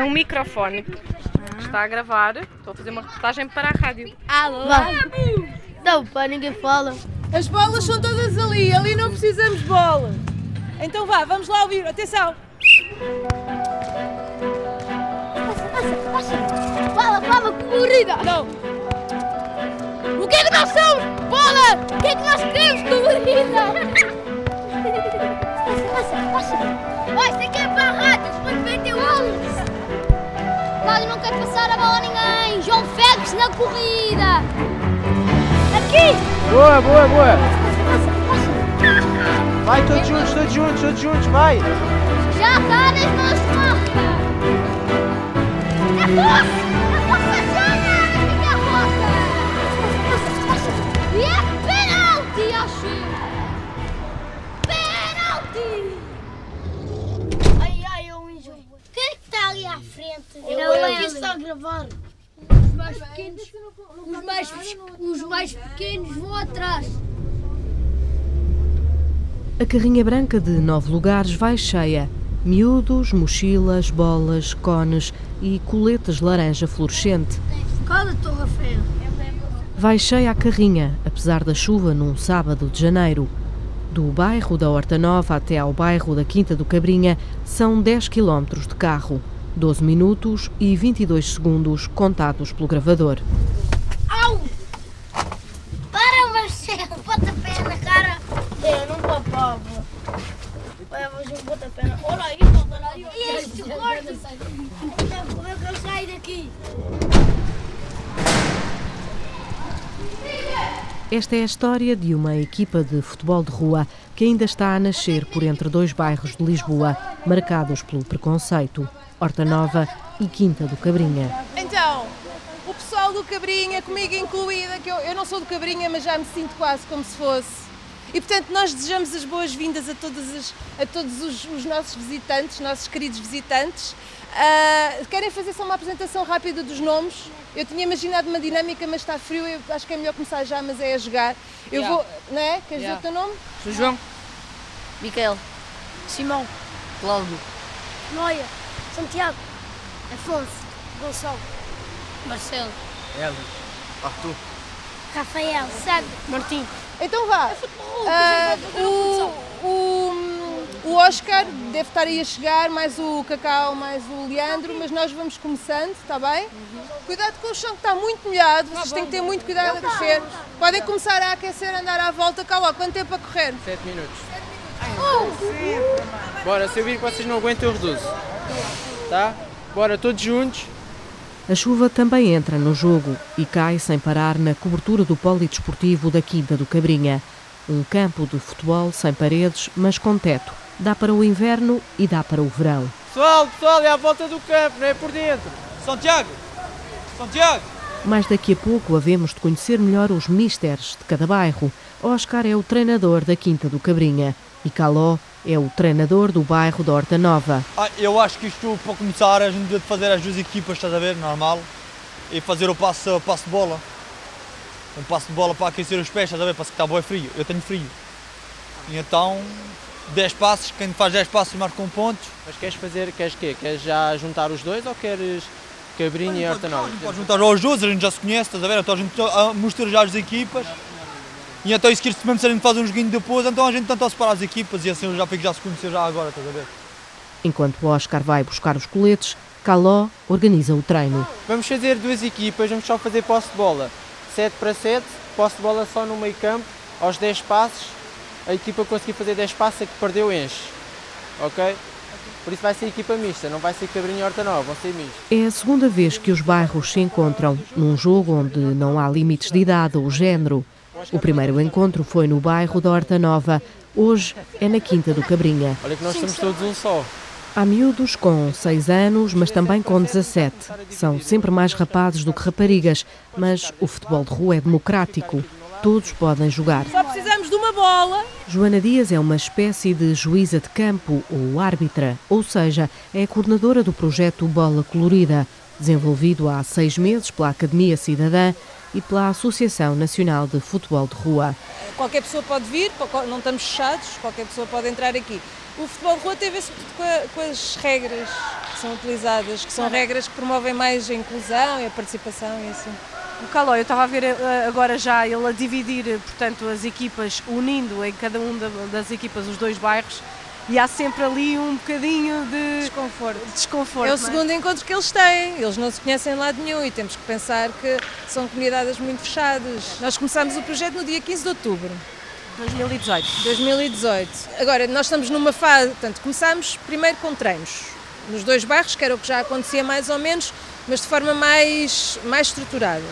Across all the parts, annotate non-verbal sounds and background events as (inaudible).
um, é um microfone que está a gravar. Estou a fazer uma reportagem para a rádio. Alô? Não, pá, ninguém fala. As bolas são todas ali, ali não precisamos de bolas. Então vá, vamos lá ouvir. Atenção! Fala, fala, colorida! Não! O que é que nós somos? Bola! O que é que nós queremos, colorida? Passa, passa, Vai, isso aqui é para a rádio, depois vem ter um. Rádio não quer passar a bola a ninguém. João Félix na corrida. Aqui! Boa, boa, boa. Passa, passa. Vai, todos juntos, todos juntos, todos juntos, vai. Já está nas mãos de. É força! É força à frente? Eu aqui está a gravar. Os mais pequenos, os mais, os mais pequenos vão atrás. A carrinha branca de nove lugares vai cheia. Miúdos, mochilas, bolas, cones e coletas laranja fluorescente. Cada Torre. Vai cheia a carrinha, apesar da chuva num sábado de janeiro. Do bairro da Horta Nova até ao bairro da Quinta do Cabrinha são 10 quilómetros de carro, 12 minutos e 22 segundos contados pelo gravador. Au! Para, Marcelo! Bota na cara! Eu não papava. Levas um pontapé na... Olha olha? Como é que eu saio daqui? Esta é a história de uma equipa de futebol de rua que ainda está a nascer por entre dois bairros de Lisboa, marcados pelo preconceito, Horta Nova e Quinta do Cabrinha. Então, o pessoal do Cabrinha, comigo incluída, que eu, eu não sou do Cabrinha, mas já me sinto quase como se fosse. E portanto, nós desejamos as boas-vindas a, todas a todos os, os nossos visitantes, nossos queridos visitantes. Ah, querem fazer só uma apresentação rápida dos nomes? Eu tinha imaginado uma dinâmica, mas está frio, eu acho que é melhor começar já, mas é a jogar. Eu Yeah. vou, não é? Queres Yeah. dizer o teu nome? Sou João. Micael. Simão. Cláudio. Noia, Santiago, Afonso, Gonçalo, Marcelo. Arthur. Rafael, Sandro, Martim. Então vá. Ah, o, o, o Oscar deve estar aí a chegar, mais o Cacau, mais o Leandro, mas nós vamos começando, está bem? Cuidado com o chão que está muito molhado, vocês têm que ter muito cuidado a correr. Podem começar a aquecer, andar à volta, calma, quanto tempo a correr? 7 minutos. Bora, se eu vir que vocês não aguentam, eu reduzo. Tá? Bora, todos juntos. A chuva também entra no jogo e cai sem parar na cobertura do polidesportivo da Quinta do Cabrinha. Um campo de futebol sem paredes, mas com teto. Dá para o inverno e dá para o verão. Pessoal, pessoal, é à volta do campo, não é por dentro. Santiago. Santiago. Mas daqui a pouco havemos de conhecer melhor os misters de cada bairro. Oscar é o treinador da Quinta do Cabrinha e Caló é o treinador do bairro da Horta Nova. Ah, eu acho que isto, para começar, a gente deve fazer as duas equipas, estás a ver, normal, e fazer o passe, o passe de bola. Um passe de bola para aquecer os pés, estás a ver, para que está bom frio. Eu tenho frio. E então, 10 passos, quem faz 10 passos marca um ponto. Mas queres fazer, queres quê? Queres já juntar os dois ou queres Cabrinha e Horta Nova? Pode juntar os dois, a gente já se conhece, estás a ver, então a gente ah, mistura já as equipas. E então, isso que mesmo se a gente faz um joguinho depois, então a gente tenta separar as equipas e assim eu já fico já se conhecer já agora, estás a ver. Enquanto Oscar vai buscar os coletes, Caló organiza o treino. Vamos fazer duas equipas, vamos só fazer posse de bola. 7 para 7, posse de bola só no meio campo, aos 10 passos. A equipa conseguir fazer 10 passos, a que perdeu enche. Ok? Por isso vai ser equipa mista, não vai ser Cabrinha e Horta Nova, vão ser mistos. É a segunda vez que os bairros se encontram num jogo onde não há limites de idade ou género. O primeiro encontro foi no bairro da Horta Nova, hoje é na Quinta do Cabrinha. Olha que nós somos todos um só. Há miúdos com 6 anos, mas também com 17. São sempre mais rapazes do que raparigas, mas o futebol de rua é democrático. Todos podem jogar. Só precisamos de uma bola. Joana Dias é uma espécie de juíza de campo ou árbitra, ou seja, é a coordenadora do projeto Bola Colorida, desenvolvido há seis meses pela Academia Cidadã e pela Associação Nacional de Futebol de Rua. Qualquer pessoa pode vir, não estamos fechados, qualquer pessoa pode entrar aqui. O futebol de rua tem a ver sobretudo com, a, com as regras que são utilizadas, que são regras que promovem mais a inclusão e a participação e assim. O Caló, eu estava a ver eh, agora já ele a dividir, portanto, as equipas, unindo em cada uma das equipas os dois bairros e há sempre ali um bocadinho de desconforto. desconforto é o é? segundo encontro que eles têm, eles não se conhecem em lado nenhum e temos que pensar que são comunidades muito fechadas. Nós começámos o projeto no dia 15 de outubro. 2018. 2018. Agora, nós estamos numa fase, portanto, começámos primeiro com treinos nos dois bairros, que era o que já acontecia mais ou menos, mas de forma mais, mais estruturada.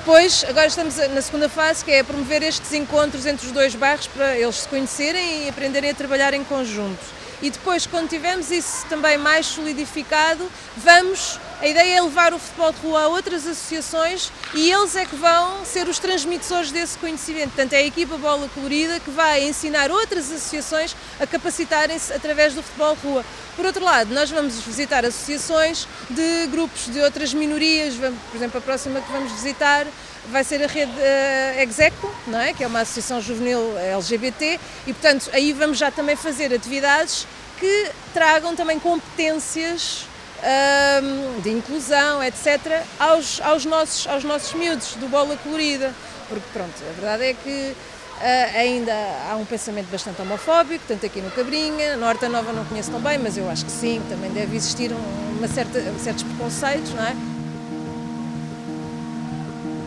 Depois, agora estamos na segunda fase, que é promover estes encontros entre os dois bairros para eles se conhecerem e aprenderem a trabalhar em conjunto. E depois, quando tivermos isso também mais solidificado, vamos a ideia é levar o futebol de rua a outras associações e eles é que vão ser os transmissores desse conhecimento. Portanto, é a equipa Bola Colorida que vai ensinar outras associações a capacitarem-se através do futebol de rua. Por outro lado, nós vamos visitar associações de grupos de outras minorias, por exemplo, a próxima que vamos visitar vai ser a rede uh, Execo, não é? que é uma associação juvenil LGBT, e portanto aí vamos já também fazer atividades que tragam também competências de inclusão, etc., aos, aos, nossos, aos nossos miúdos do Bola Colorida. Porque, pronto, a verdade é que uh, ainda há um pensamento bastante homofóbico, tanto aqui no Cabrinha, na Horta Nova não conheço tão bem, mas eu acho que sim, também deve existir uma certa, certos preconceitos, não é?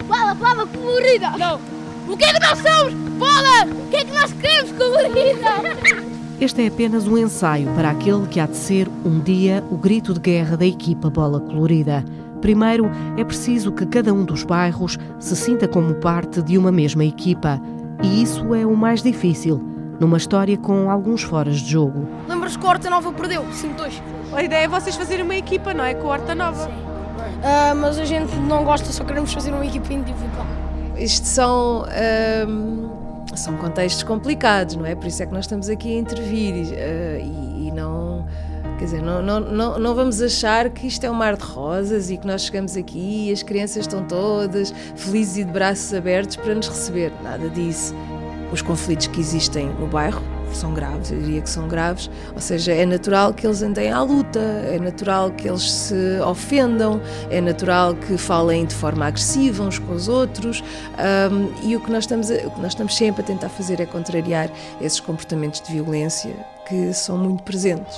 Bola, bola colorida! Não! O que é que nós somos? Bola! O que é que nós queremos colorida? Este é apenas um ensaio para aquele que há de ser um dia o grito de guerra da equipa Bola Colorida. Primeiro, é preciso que cada um dos bairros se sinta como parte de uma mesma equipa. E isso é o mais difícil, numa história com alguns foras de jogo. Lembras que a Horta Nova perdeu? 5-2. A ideia é vocês fazerem uma equipa, não é? Com a Horta Nova. Sim. Uh, mas a gente não gosta, só queremos fazer uma equipa individual. Isto são. Uh são contextos complicados, não é? Por isso é que nós estamos aqui a intervir uh, e, e, não. Quer dizer, não, não, não, não vamos achar que isto é um mar de rosas e que nós chegamos aqui e as crianças estão todas felizes e de braços abertos para nos receber. Nada disso. Os conflitos que existem no bairro são graves, eu diria que são graves, ou seja, é natural que eles andem à luta, é natural que eles se ofendam, é natural que falem de forma agressiva uns com os outros um, e o que, nós estamos o que nós estamos sempre a tentar fazer é contrariar esses comportamentos de violência que são muito presentes.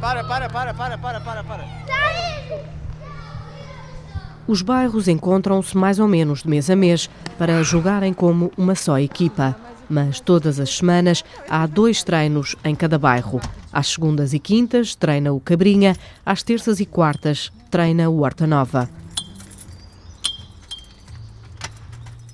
Para, para, para, para, para, para, para. Os bairros encontram-se mais ou menos de mês a mês para jogarem como uma só equipa. Mas todas as semanas há dois treinos em cada bairro. Às segundas e quintas treina o Cabrinha, às terças e quartas treina o Horta Nova.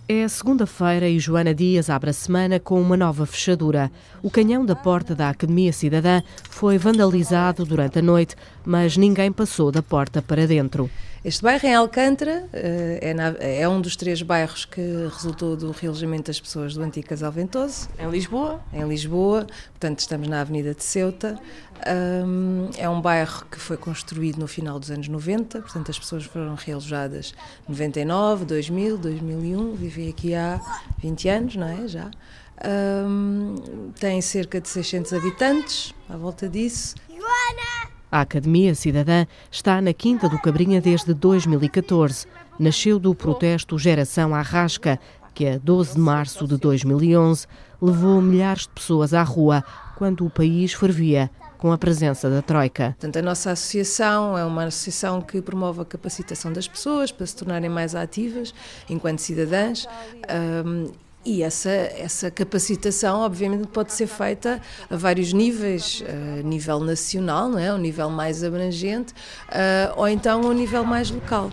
É segunda-feira e Joana Dias abre a semana com uma nova fechadura. O canhão da porta da Academia Cidadã foi vandalizado durante a noite, mas ninguém passou da porta para dentro. Este bairro em Alcântara eh, é, na, é, um dos três bairros que resultou do realojamento das pessoas do antigo Casal Ventoso. Em Lisboa? Em Lisboa, portanto estamos na Avenida de Ceuta. Um, é um bairro que foi construído no final dos anos 90, portanto as pessoas foram realojadas 99, 2000, 2001, vivem aqui há 20 anos, não é? Já. Um, tem cerca de 600 habitantes, à volta disso. Joana! A Academia Cidadã está na Quinta do Cabrinha desde 2014. Nasceu do protesto Geração Arrasca, que a 12 de março de 2011 levou milhares de pessoas à rua quando o país fervia com a presença da Troika. Portanto, a nossa associação é uma associação que promove a capacitação das pessoas para se tornarem mais ativas enquanto cidadãs um, e essa, essa capacitação, obviamente, pode ser feita a vários níveis, a nível nacional, não é? um nível mais abrangente, uh, ou então a um nível mais local.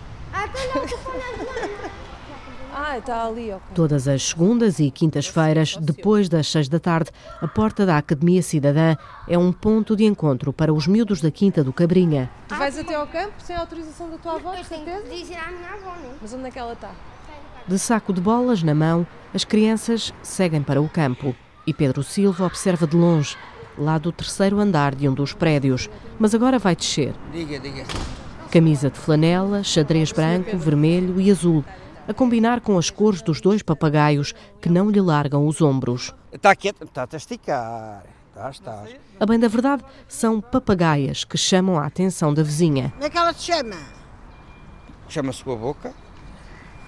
Ah, está ali, ok. Todas as segundas e quintas-feiras, depois das seis da tarde, a porta da Academia Cidadã é um ponto de encontro para os miúdos da Quinta do Cabrinha. Tu vais até ao campo sem autorização da tua avó, com certeza? Dizer à minha avó, não? Mas onde é que ela está? De saco de bolas na mão, as crianças seguem para o campo e Pedro Silva observa de longe, lá do terceiro andar de um dos prédios, mas agora vai descer. Diga, diga. Camisa de flanela, xadrez branco, vermelho e azul, a combinar com as cores dos dois papagaios que não lhe largam os ombros. Está quieto, está a esticar. Está, está. A bem da verdade, são papagaias que chamam a atenção da vizinha. Como é que ela te chama? Chama-se com a boca.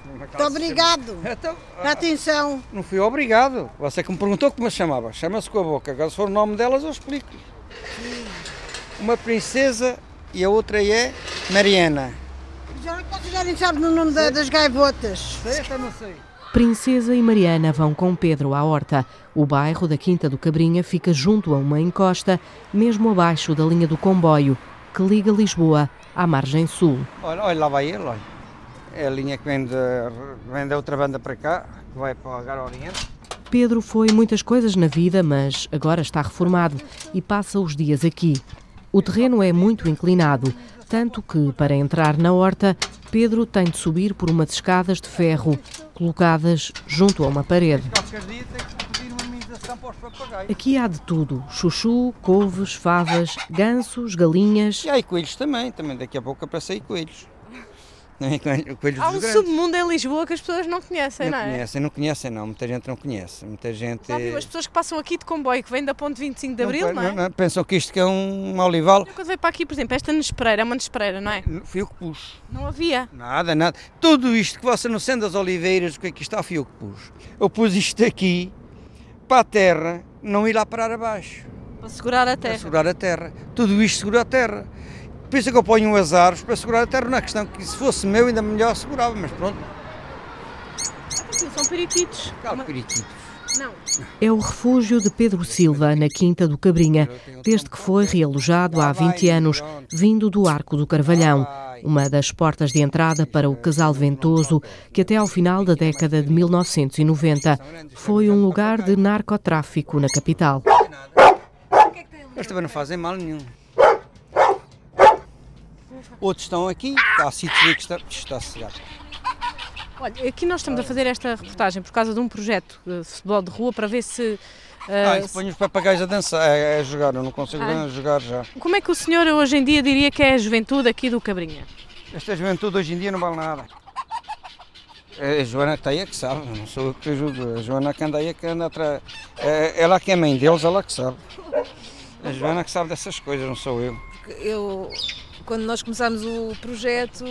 Muito obrigado. Então, Dá atenção. não fui obrigado. Você que me perguntou como se chamava. Chama-se com a boca. Agora, se for o nome delas, eu explico. Uma princesa e a outra é Mariana. Já, você já nem sabe o nome da- das gaivotas. Esta não sei. Princesa e Mariana vão com Pedro à horta. O bairro da Quinta do Cabrinha fica junto a uma encosta, mesmo abaixo da linha do comboio, que liga Lisboa à margem sul. Olha, olha, lá vai ele, olha. É a linha que vem, de, vem da outra banda para cá, que vai para o Algar Oriente. Pedro foi muitas coisas na vida, mas agora está reformado e passa os dias aqui. O terreno é muito inclinado, tanto que, para entrar na horta, Pedro tem de subir por umas escadas de ferro, colocadas junto a uma parede. Aqui há de tudo: chuchu, couves, favas, gansos, galinhas. E há coelhos também, também daqui a pouco aparecem coelhos. Não é? Coelhos Há um submundo em Lisboa que as pessoas não conhecem, Não não, é? conhecem, não conhecem não, muita gente não conhece, muita gente... Viu as pessoas que passam aqui de comboio, que vêm da ponte 25 de Abril, não, é? Pensam que isto que é um olival. Quando veio para aqui, por exemplo, esta nespereira, é uma nespereira, não é? Fui eu que pus. Não havia. Nada, nada. Tudo isto que você não sendo das oliveiras, o que é que está, fui eu que pus. Eu pus isto aqui para a terra não ir lá parar abaixo, Para segurar a para terra. segurar a terra. Tudo isto segura a terra. Por isso é que eu ponho as árvores para segurar a terra, não é questão que se fosse meu ainda melhor segurava, mas pronto, São periquitos. calma, Uma- periquitos. Não. É o refúgio de Pedro Silva, na Quinta do Cabrinha, desde que foi realojado há 20 anos, vindo do Arco do Carvalhão, uma das portas de entrada para o Casal Ventoso, que até ao final da década de 1990 foi um lugar de narcotráfico na capital. Mas também não fazem mal nenhum. Outros estão aqui, há sítios que está, está cegado. Olha, aqui nós estamos a fazer esta reportagem por causa de um projeto de futebol de rua para ver se. Ah, eh, isso põe os papagaios a dançar, a, a jogar, eu não consigo Ah. jogar já. Como é que o senhor hoje em dia diria que é a juventude aqui do Cabrinha? Esta juventude hoje em dia não vale nada. É a Joana que está aí é que sabe, não sou eu que te ajudo. A Joana que anda aí que anda atrás. É, ela que é mãe deles, ela que sabe. A Joana que sabe dessas coisas, não sou eu. Eu, quando nós começámos o projeto,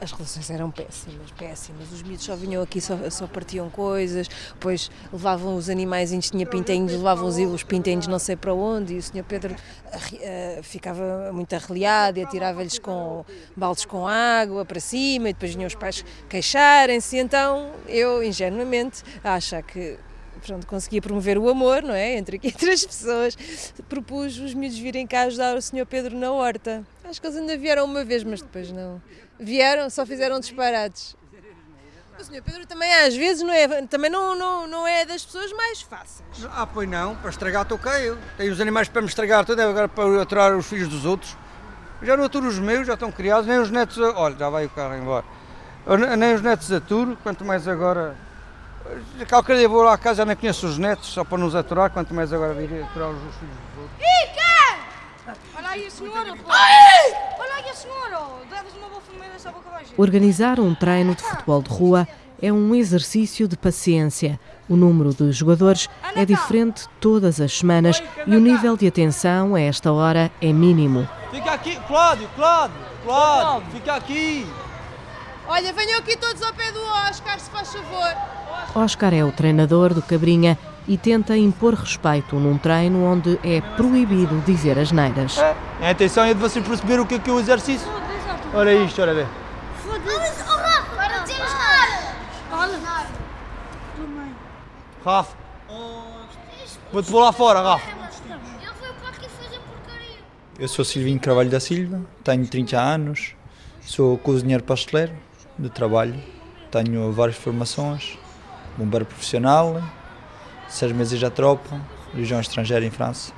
as relações eram péssimas, péssimas. Os miúdos só vinham aqui, só, só partiam coisas, depois levavam os animais, tinha pintainhos, levavam os, os pintainhos não sei para onde, e o Sr. Pedro eh, ficava muito arreliado e atirava-lhes com baldes com água para cima, e depois vinham os pais queixarem-se, então eu, ingenuamente, a achar que pronto, conseguia promover o amor, não é? Entre (laughs) entre as pessoas. Propus os miúdos virem cá ajudar o Sr. Pedro na horta. Acho que eles ainda vieram uma vez, mas depois não. Vieram, só fizeram disparates. O Sr. Pedro também às vezes não é, também não, não, não é das pessoas mais fáceis. Ah, pois não, para estragar eu. Tenho os animais para me estragar tudo, é agora para aturar os filhos dos outros. Já não aturo os meus, já estão criados, nem os netos. Olha, já vai o carro embora. Nem os netos aturo, quanto mais agora. Qualquer dia vou lá à casa, já nem conheço os netos, só para nos aturar, quanto mais agora vir aturar os filhos dos outros. Olha aí a senhora, pô! Olha aí a senhora! Deves uma boa família desta boca baixa. Organizar um treino de futebol de rua é um exercício de paciência. O número de jogadores é diferente todas as semanas e o nível de atenção a esta hora é mínimo. Fica aqui, Cláudio, Cláudio, Cláudio, fica aqui. Olha, venham aqui todos ao pé do Oscar, se faz favor. Oscar é o treinador do Cabrinha e tenta impor respeito num treino onde é proibido dizer as neiras. A intenção é de você perceber o que é que é o exercício. Olha isto, olha bem. Foda-se. Oh, Rafa, para dizer as. Olha! Rafa. Vou-te pôr lá fora, Rafa. Eu sou Silvinho Carvalho da Silva, tenho 30 anos, sou cozinheiro pasteleiro de trabalho, tenho várias formações, bombeiro profissional, seis meses da tropa, legião estrangeira em França.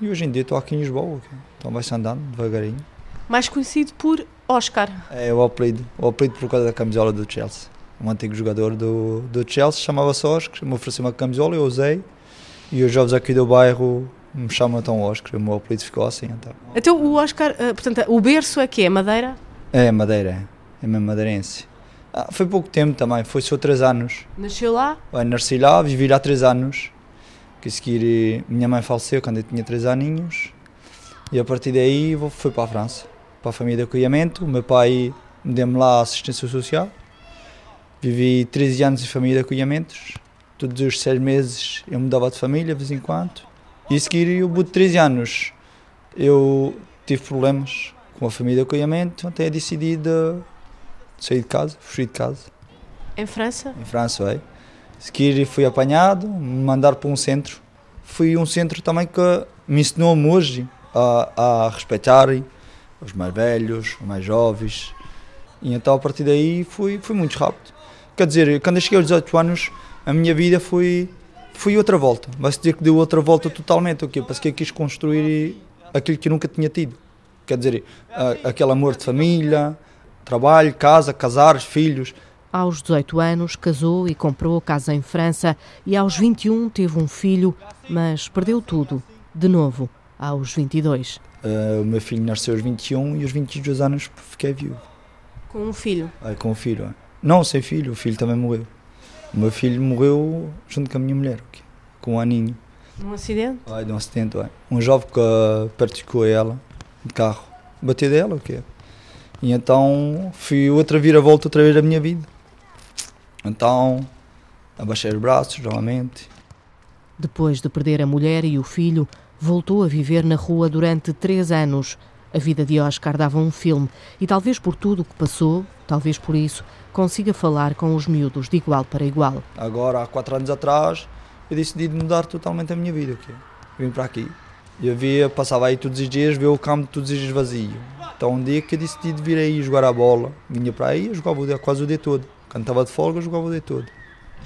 E hoje em dia estou aqui em Lisboa, então vai-se andando devagarinho. Mais conhecido por Oscar. É o apelido, o apelido por causa da camisola do Chelsea. um antigo jogador do, do Chelsea, chamava-se Oscar, me ofereceu uma camisola, eu usei, e os jovens aqui do bairro me chamam então Oscar, o meu apelido ficou assim então. Então o Oscar, eh, portanto, o berço é que é Madeira? É Madeira, é mesmo madeirense. Ah, foi pouco tempo também, foi só três anos. Nasceu lá? Bem, nasci lá, vivi lá três anos, que a seguir minha mãe faleceu quando eu tinha três aninhos, e a partir daí vou- fui para a França, para a família de acolhimento, o meu pai me deu-me lá assistência social, vivi 13 anos em família de acolhimentos, todos os seis meses eu mudava de família, de vez em quando, e a seguir, bout de 13 anos, eu tive problemas com a família de acolhimento, até decidi de sair de casa, fugir de casa, Em França? em França, é. Seguir fui apanhado, me mandaram para um centro. Fui um centro também que me ensinou-me hoje a, a respeitar os mais velhos, os mais jovens. E então a partir daí fui, fui muito rápido. Quer dizer, quando eu cheguei aos 18 anos, a minha vida foi, foi outra volta. Vai-se dizer que deu outra volta totalmente. O quê? Porque eu quis construir aquilo que eu nunca tinha tido. Quer dizer, a- aquele amor de família, trabalho, casa, casar, filhos. Aos 18 anos, casou e comprou casa em França e aos 21 teve um filho, mas perdeu tudo, de novo, aos 22. Uh, o meu filho nasceu aos 21 e aos 22 anos fiquei viúvo. Com um filho? Aí com o filho. é. Não, sem filho, o filho também morreu. O meu filho morreu junto com a minha mulher, com um aninho. Num acidente? Ai, de um acidente, ai. Um jovem que uh, praticou ela de carro. Bateu dela, o quê? E então fui outra vira-volta outra vez da minha vida. Então abaixei os braços novamente. Depois de perder a mulher e o filho, voltou a viver na rua durante três anos. A vida de Oscar dava um filme e talvez por tudo o que passou, talvez por isso, consiga falar com os miúdos de igual para igual. Agora, há quatro anos atrás, eu decidi mudar totalmente a minha vida. Vim para aqui. Eu via, passava aí todos os dias, via o campo todos os dias vazio. Então, um dia que eu decidi de vir aí jogar a bola, vinha para aí, eu jogava o dia, quase o dia todo. Quando estava de folga, eu jogava o dia todo.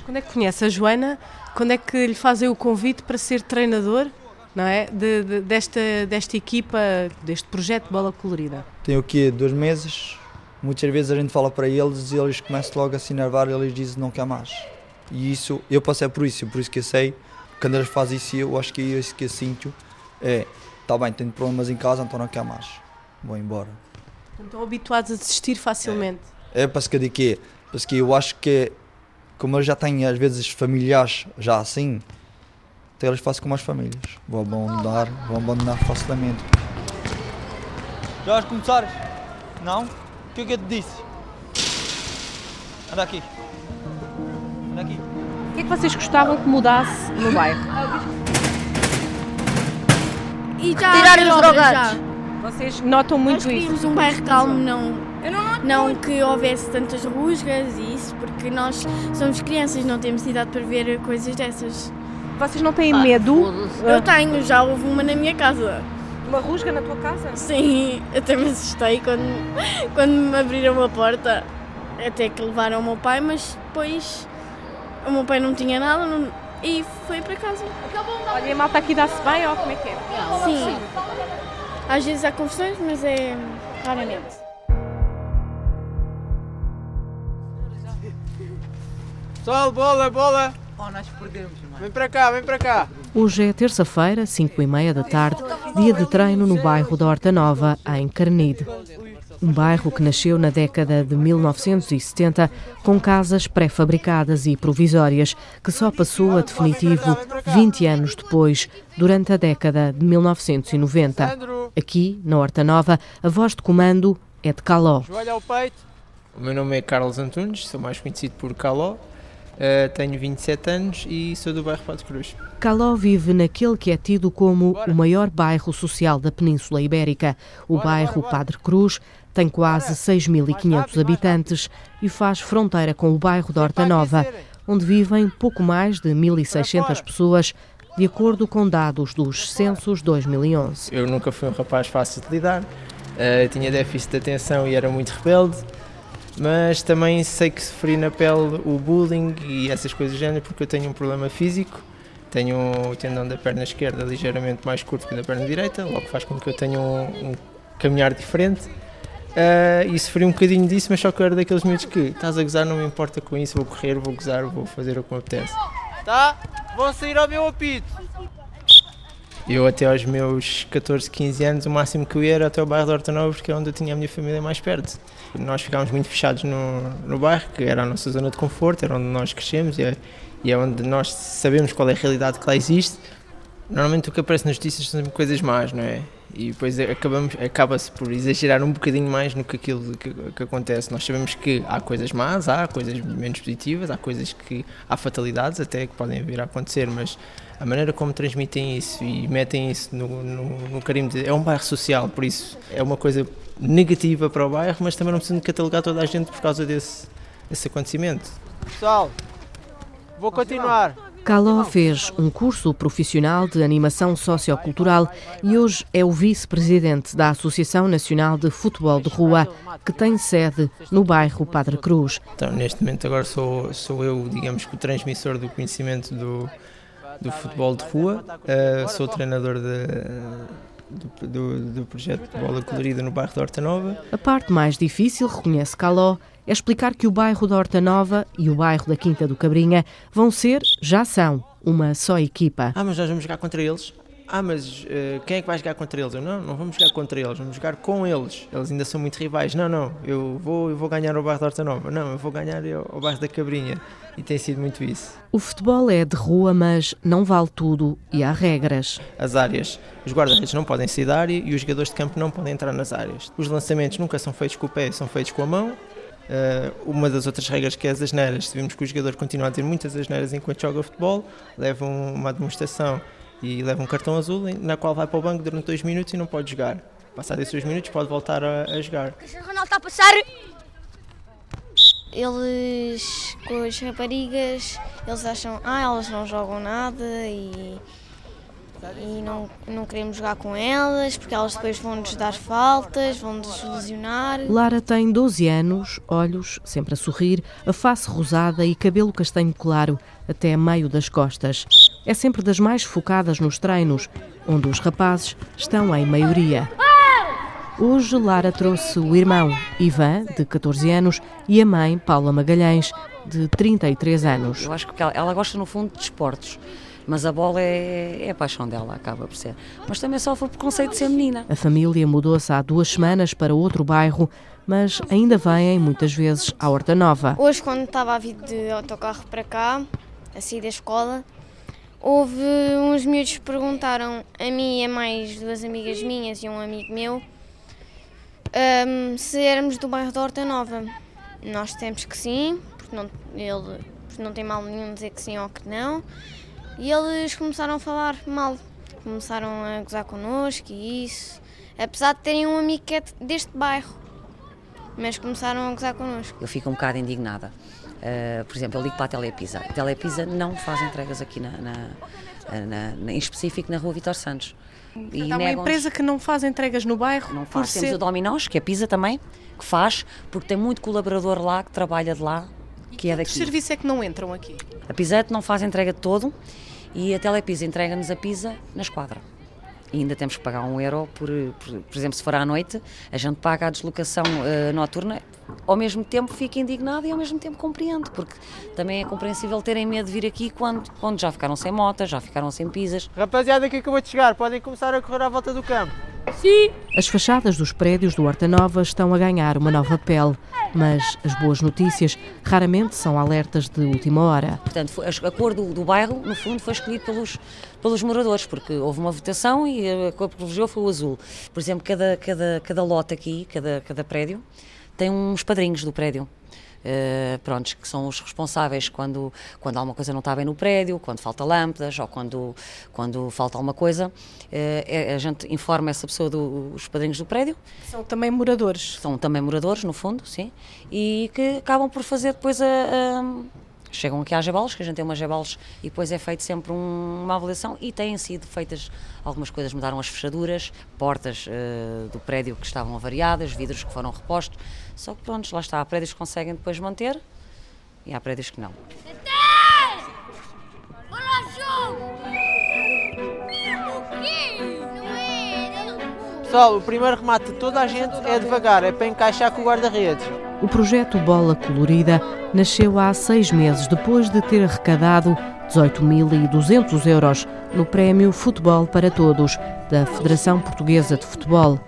Quando é que conhece a Joana? Quando é que lhe fazem o convite para ser treinador não é? De- de- desta, desta equipa, deste projeto de bola colorida? Tem o quê? Dois meses. Muitas vezes a gente fala para eles e eles começam logo a se enervar e eles dizem não quer mais. E isso, eu passei por isso, por isso que eu sei, quando eles fazem isso, eu acho que é isso que eu sinto. É, tá bem, tenho problemas em casa, então não quer mais. Vou embora. Estão habituados a desistir facilmente. É para que de quê? Porque eu acho que, como eu já tenho às vezes familiares já assim, então eles fazem como as famílias. Vou abandonar, vou abandonar facilmente. Já vais começar? Não? O que é que eu te disse? Anda aqui. Anda aqui. O que é que vocês gostavam que mudasse no bairro? E já os obras drogados. já. Vocês notam muito Nós isso? um bairro calmo, não, não que houvesse tantas rusgas e isso, porque nós somos crianças, não temos idade para ver coisas dessas. Vocês não têm medo? Eu tenho, já houve uma na minha casa. Uma rusga na tua casa? Sim, até me assustei quando, quando me abriram a porta. Até que levaram o meu pai, mas depois o meu pai não tinha nada não- e foi para casa. Olha, a malta aqui dá-se bem ou como é que é? Sim. Às vezes há confusões, mas é raramente. Pessoal, bola, bola! Oh, nós perdemos, mano. Vem para cá, vem para cá! Hoje é terça-feira, 5 e meia da tarde, dia de treino no bairro da Horta Nova, em Carnide. Um bairro que nasceu na década de 1970 com casas pré-fabricadas e provisórias, que só passou a definitivo 20 anos depois, durante a década de 1990. Aqui, na Horta Nova, a voz de comando é de Caló. O meu nome é Carlos Antunes, sou mais conhecido por Caló. Eh, tenho 27 anos e sou do bairro Pato Cruz. Caló vive naquele que é tido como o maior bairro social da Península Ibérica. O bairro Padre Cruz tem quase 6.500 habitantes e faz fronteira com o bairro da Horta Nova, onde vivem pouco mais de 1.600 pessoas, de acordo com dados dos censos 2011. Eu nunca fui um rapaz fácil de lidar, eh, tinha déficit de atenção e era muito rebelde, mas também sei que sofri na pele o bullying e essas coisas do género porque eu tenho um problema físico. Tenho o tendão da perna esquerda ligeiramente mais curto que o da perna direita, logo faz com que eu tenha um, um caminhar diferente. Uh, e sofri um bocadinho disso, mas só que eu era daqueles miúdos que estás a gozar, não me importa com isso, vou correr, vou gozar, vou fazer o que me apetece. Tá? Vou sair ao meu apito. Eu até aos meus 14, 15 anos, o máximo que eu ia era até o bairro de Horta Nova, porque é onde eu tinha a minha família mais perto. Nós ficámos muito fechados no, no bairro, que era a nossa zona de conforto, era onde nós crescemos e é, e é onde nós sabemos qual é a realidade que lá existe. Normalmente o que aparece nas notícias são coisas más, não é? E depois acabamos, acaba-se por exagerar um bocadinho mais no que aquilo que, que, acontece. Nós sabemos que há coisas más, há coisas menos positivas, há coisas que há fatalidades até que podem vir a acontecer, mas a maneira como transmitem isso e metem isso no, no, no carimbo de, é um bairro social, por isso é uma coisa negativa para o bairro, mas também não precisa catalogar toda a gente por causa desse, desse acontecimento. Pessoal, vou continuar. Caló fez um curso profissional de animação sociocultural e hoje é o vice-presidente da Associação Nacional de Futebol de Rua, que tem sede no bairro Padre Cruz. Então, neste momento agora sou, sou eu, digamos que o transmissor do conhecimento do, do futebol de rua, uh, sou treinador de, do, do, do, projeto de bola colorida no bairro da Horta Nova. A parte mais difícil, reconhece Caló, é explicar que o bairro da Horta Nova e o bairro da Quinta do Cabrinha vão ser, já são, uma só equipa. Ah, mas nós vamos jogar contra eles? Ah, mas uh, quem é que vai jogar contra eles? Eu, não, não vamos jogar contra eles, vamos jogar com eles. Eles ainda são muito rivais. Não, não, eu vou, eu vou ganhar o bairro da Horta Nova. Não, eu vou ganhar o bairro da Cabrinha. E tem sido muito isso. O futebol é de rua, mas não vale tudo e há regras. As áreas. Os guarda-redes não podem sair da área e os jogadores de campo não podem entrar nas áreas. Os lançamentos nunca são feitos com o pé, são feitos com a mão. Uh, uma das outras regras que é as asneiras. Se vimos que o jogador continua a ter muitas asneiras enquanto joga futebol, leva uma demonstração e leva um cartão azul na qual vai para o banco durante dois minutos e não pode jogar. Passado esses dois minutos pode voltar a, a jogar. O Ronaldo está a passar. Eles, com as raparigas, eles acham, ah, elas não jogam nada e e não, não queremos jogar com elas porque elas depois vão-nos dar faltas, vão-nos lesionar. Lara tem 12 anos, olhos sempre a sorrir, a face rosada e cabelo castanho claro até meio das costas. É sempre das mais focadas nos treinos, onde os rapazes estão em maioria. Hoje Lara trouxe o irmão Ivan, de 14 anos, e a mãe Paula Magalhães, de 33 anos. Eu acho que ela, ela gosta no fundo de esportes mas a bola é, é a paixão dela, acaba por ser. Mas também sofre o preconceito de ser menina. A família mudou-se há duas semanas para outro bairro, mas ainda vêm muitas vezes à Horta Nova. Hoje, quando estava a vir de autocarro para cá, a sair da escola, houve uns miúdos que perguntaram a mim e a mais duas amigas minhas e um amigo meu um, se éramos do bairro da Horta Nova. Nós temos que sim, porque não, ele, porque não tem mal nenhum dizer que sim ou que não. E eles começaram a falar mal, começaram a gozar connosco e isso. Apesar de terem um amigo que é deste bairro, mas começaram a gozar connosco. Eu fico um bocado indignada. Uh, por exemplo, eu ligo para a Telepisa. A Telepisa não faz entregas aqui, na, na, na, na em específico na rua Vitor Santos. E é uma empresa que não faz entregas no bairro? Não faz. Temos ser... o Dominós, que é Pisa também, que faz, porque tem muito colaborador lá, que trabalha de lá, que é daqui. Que serviço é que não entram aqui? A Pisete não faz entrega de todo e a Telepisa entrega-nos a pizza na esquadra. E ainda temos que pagar um euro por, por, por exemplo, se for à noite, a gente paga a deslocação uh, noturna, ao mesmo tempo fica indignado e ao mesmo tempo compreendo, porque também é compreensível terem medo de vir aqui quando, quando já ficaram sem motas, já ficaram sem pizzas. Rapaziada que acabou de chegar, podem começar a correr à volta do campo. Sim. As fachadas dos prédios do Horta Nova estão a ganhar uma nova pele, mas as boas notícias raramente são alertas de última hora. Portanto, a cor do, do bairro, no fundo, foi escolhida pelos, pelos moradores, porque houve uma votação e a cor que privilegiou foi o azul. Por exemplo, cada, cada, cada lote aqui, cada, cada prédio, tem uns padrinhos do prédio. Uh, prontos, que são os responsáveis quando, quando alguma coisa não está bem no prédio, quando falta lâmpadas ou quando, quando falta alguma coisa, uh, a gente informa essa pessoa dos padrinhos do prédio. São também moradores? São também moradores, no fundo, sim, e que acabam por fazer depois a, a chegam aqui às Gebalos, que a gente tem umas Gebalos e depois é feito sempre um, uma avaliação e têm sido feitas algumas coisas, mudaram as fechaduras, portas uh, do prédio que estavam avariadas, vidros que foram repostos, só que pronto, lá está, há prédios que conseguem depois manter e há prédios que não. Pessoal, o primeiro remate de toda a gente é devagar, é para encaixar com o guarda-redes. O projeto Bola Colorida nasceu há seis meses depois de ter arrecadado 18.200 euros no prémio Futebol para Todos da Federação Portuguesa de Futebol.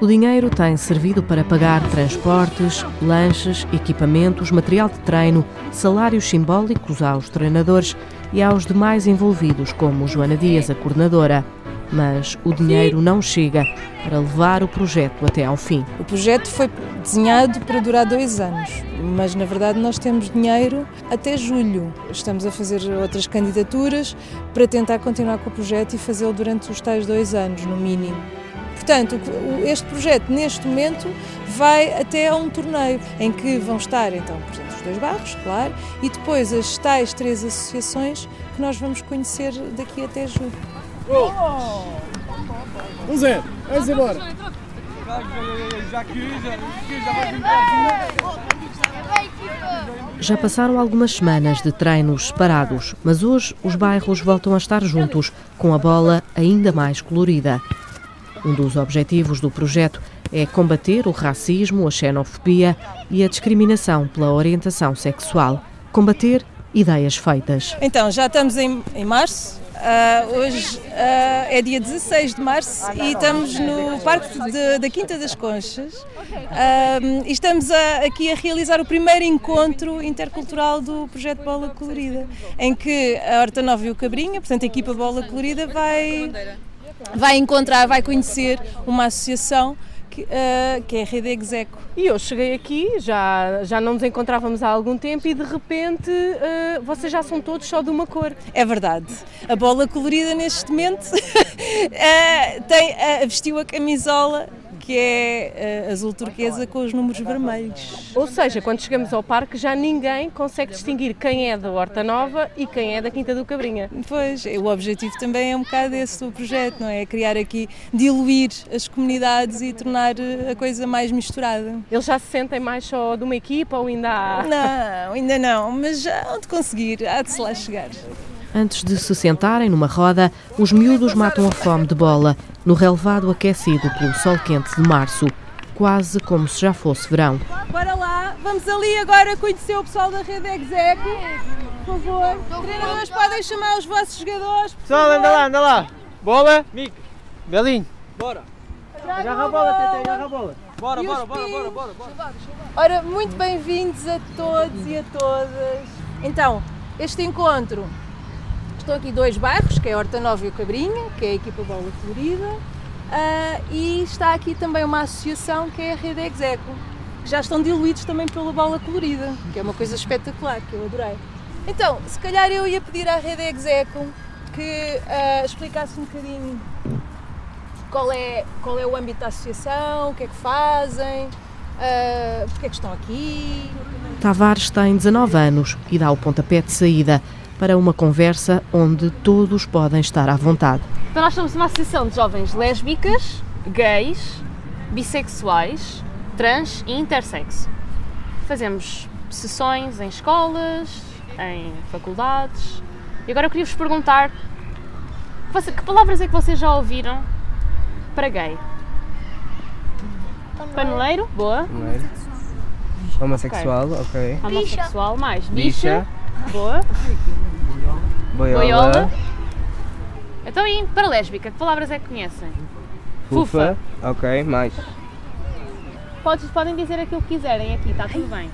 O dinheiro tem servido para pagar transportes, lanches, equipamentos, material de treino, salários simbólicos aos treinadores e aos demais envolvidos, como Joana Dias, a coordenadora. Mas o dinheiro não chega para levar o projeto até ao fim. O projeto foi desenhado para durar dois anos, mas na verdade nós temos dinheiro até julho. Estamos a fazer outras candidaturas para tentar continuar com o projeto e fazê-lo durante os tais dois anos, no mínimo. Portanto, este projeto neste momento vai até a um torneio em que vão estar então, por exemplo, os dois barros, claro, e depois as tais três associações que nós vamos conhecer daqui até julho. Um zero, vamos embora. Já passaram algumas semanas de treinos separados, mas hoje os bairros voltam a estar juntos, com a bola ainda mais colorida. Um dos objetivos do projeto é combater o racismo, a xenofobia e a discriminação pela orientação sexual. Combater ideias feitas. Então, já estamos em, em março. Uh, hoje uh, é dia 16 de março e estamos no Parque de, da Quinta das Conchas. Uh, e estamos a, aqui a realizar o primeiro encontro intercultural do projeto Bola Colorida, em que a Horta Nova e o Cabrinha, portanto a equipa Bola Colorida, vai, vai encontrar, vai conhecer uma associação que, uh, que é a Rede Execo. E eu cheguei aqui, já, já não nos encontrávamos há algum tempo e de repente uh, vocês já são todos só de uma cor. É verdade. A bola colorida neste momento uh, (laughs) tem, vestiu a camisola que é uh, azul turquesa com os números vermelhos. Ou seja, quando chegamos ao parque já ninguém consegue distinguir quem é da Horta Nova e quem é da Quinta do Cabrinha. Pois, o objetivo também é um bocado esse do projeto, não é? Criar aqui, diluir as comunidades e tornar a coisa mais misturada. Eles já se sentem mais só de uma equipa ou ainda há? Não, ainda não, mas já hão de conseguir, há de se lá chegar. Antes de se sentarem numa roda, os miúdos matam a fome de bola no relevado aquecido pelo sol quente de março, quase como se já fosse verão. Bora lá, vamos ali agora conhecer o pessoal da rede Execo. Por favor, treinadores podem chamar os vossos jogadores. Pessoal, anda lá, anda lá. Bola, Mico, Belinho. Bora. Agarra a bola, Tete, agarra a bola. Bora, bora, bora, bora, bora, bora. Ora, muito bem-vindos a todos e a todas. Então, este encontro Estão aqui dois bairros, que é Horta Nova e o Cabrinha, que é a equipa Bola Florida, uh, e está aqui também uma associação que é a Rede Execo, que já estão diluídos também pela Bola Colorida, que é uma coisa espetacular, que eu adorei. Então, se calhar eu ia pedir à Rede Execo que uh, explicasse um bocadinho qual é, qual é o âmbito da associação, o que é que fazem, uh, porque é que estão aqui. Tavares tem 19 anos e dá o pontapé de saída para uma conversa onde todos podem estar à vontade. Então, nós somos uma associação de jovens lésbicas, gays, bissexuais, trans e intersexo. Fazemos sessões em escolas, em faculdades. E agora eu queria vos perguntar que palavras é que vocês já ouviram para gay? Paneleiro, boa. Paneleiro. Homossexual, ok. okay. Homossexual, mais. Bicha. Bicha. Boa. Boiola. Boiola. Então, e para lésbica, que palavras é que conhecem? Fufa. Ok, mais. Podes, podem dizer aquilo que quiserem aqui, está tudo bem.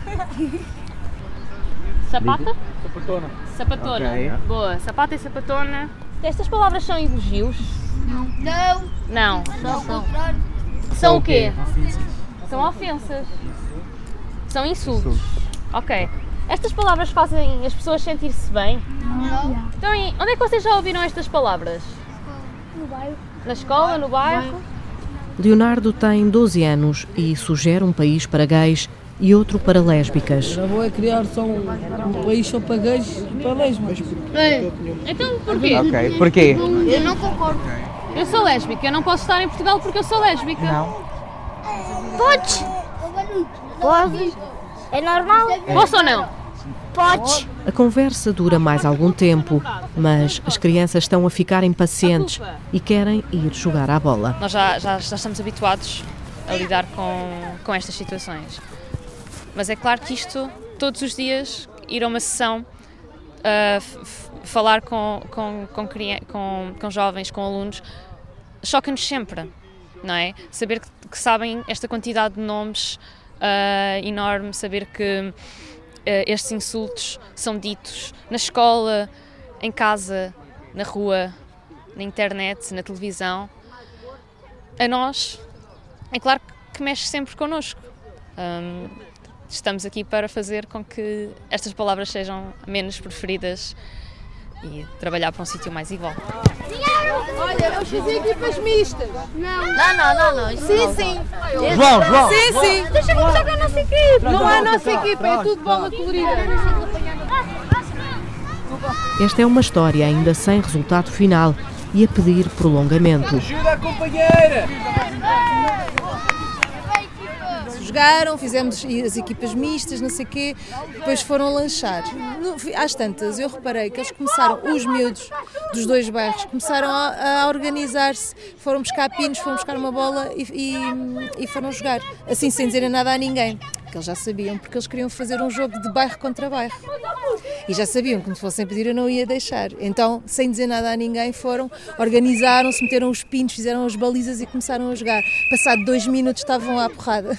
Sapata? Sapatona. Sapatona. Ok. Boa. Sapata e sapatona. Estas palavras são elogios? Não. Não. Só o contrário. São o quê? São ofensas. São insultos. Ok. Estas palavras fazem as pessoas sentir-se bem? Não. Então, e onde é que vocês já ouviram estas palavras? No bairro. Na escola, no bairro? Leonardo tem 12 anos e sugere um país para gays e outro para lésbicas. Era bom é criar só um, um país só para gays e para lésbicas. Então porquê? Ok, porquê? Eu não concordo. Eu sou lésbica, eu não posso estar em Portugal porque eu sou lésbica. Não. Podes. Podes. É normal. Posso ou não? Podes. A conversa dura mais algum tempo, mas as crianças estão a ficar impacientes e querem ir jogar à bola. Nós já, já, já estamos habituados a lidar com, com estas situações. Mas é claro que isto, todos os dias, ir a uma sessão, uh, falar com, com, com, com, com jovens, com alunos, choca-nos sempre, não é? Saber que, que sabem esta quantidade de nomes ah, enorme, saber que ah, estes insultos são ditos na escola, em casa, na rua, na internet, na televisão. A nós, é claro que mexe sempre connosco. Hum, estamos aqui para fazer com que estas palavras sejam menos preferidas e trabalhar para um sítio mais igual. Olha, vamos fazer equipas mistas. Não, não, não, não. Isso Sim, não. sim. João, João. Sim, sim. Deixa-me jogar a nossa equipe. Não é a nossa equipa, é tudo bola colorida. Esta é uma história ainda sem resultado final e a pedir prolongamento. Ajuda a companheira! Jogaram, fizemos as equipas mistas, não sei o quê, depois foram lanchar. No- às tantas, eu reparei que eles começaram, os miúdos dos dois bairros, começaram a, a organizar-se, foram buscar pinos, foram buscar uma bola e, e- e foram jogar, assim sem dizerem nada a ninguém. Porque eles já sabiam, porque eles queriam fazer um jogo de bairro contra bairro. E já sabiam que me fossem pedir eu não ia deixar. Então, sem dizer nada a ninguém, foram, organizaram-se, meteram os pinos, fizeram as balizas e começaram a jogar. Passado dois minutos estavam à porrada.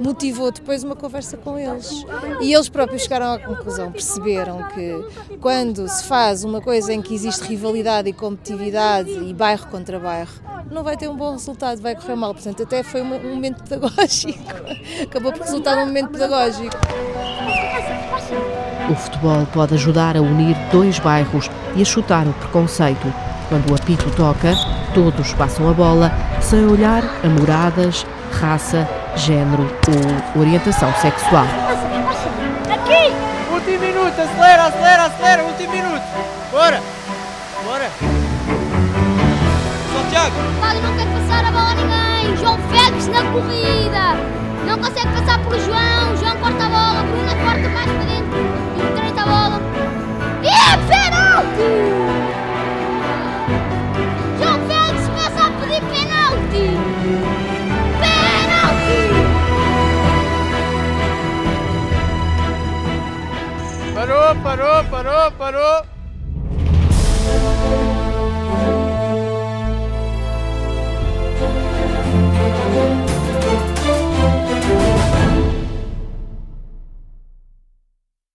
Motivou depois uma conversa com eles. E eles próprios chegaram à conclusão, perceberam que quando se faz uma coisa em que existe rivalidade e competitividade e bairro contra bairro, não vai ter um bom resultado, vai correr mal. Portanto, até foi um momento pedagógico. (laughs) Acabou por resultar num momento pedagógico. O futebol pode ajudar a unir dois bairros e a chutar o preconceito. Quando o apito toca, todos passam a bola sem olhar a moradas, raça, género ou orientação sexual. Aqui! Último minuto, acelera, acelera, acelera, último minuto. Bora! Bora! Santiago! Cláudio não quer passar a bola a ninguém. João Félix na corrida. Não consegue passar por João. João corta a bola. Bruna corta mais para dentro. E direita a bola. E é penalti! Parou, parou, parou, parou.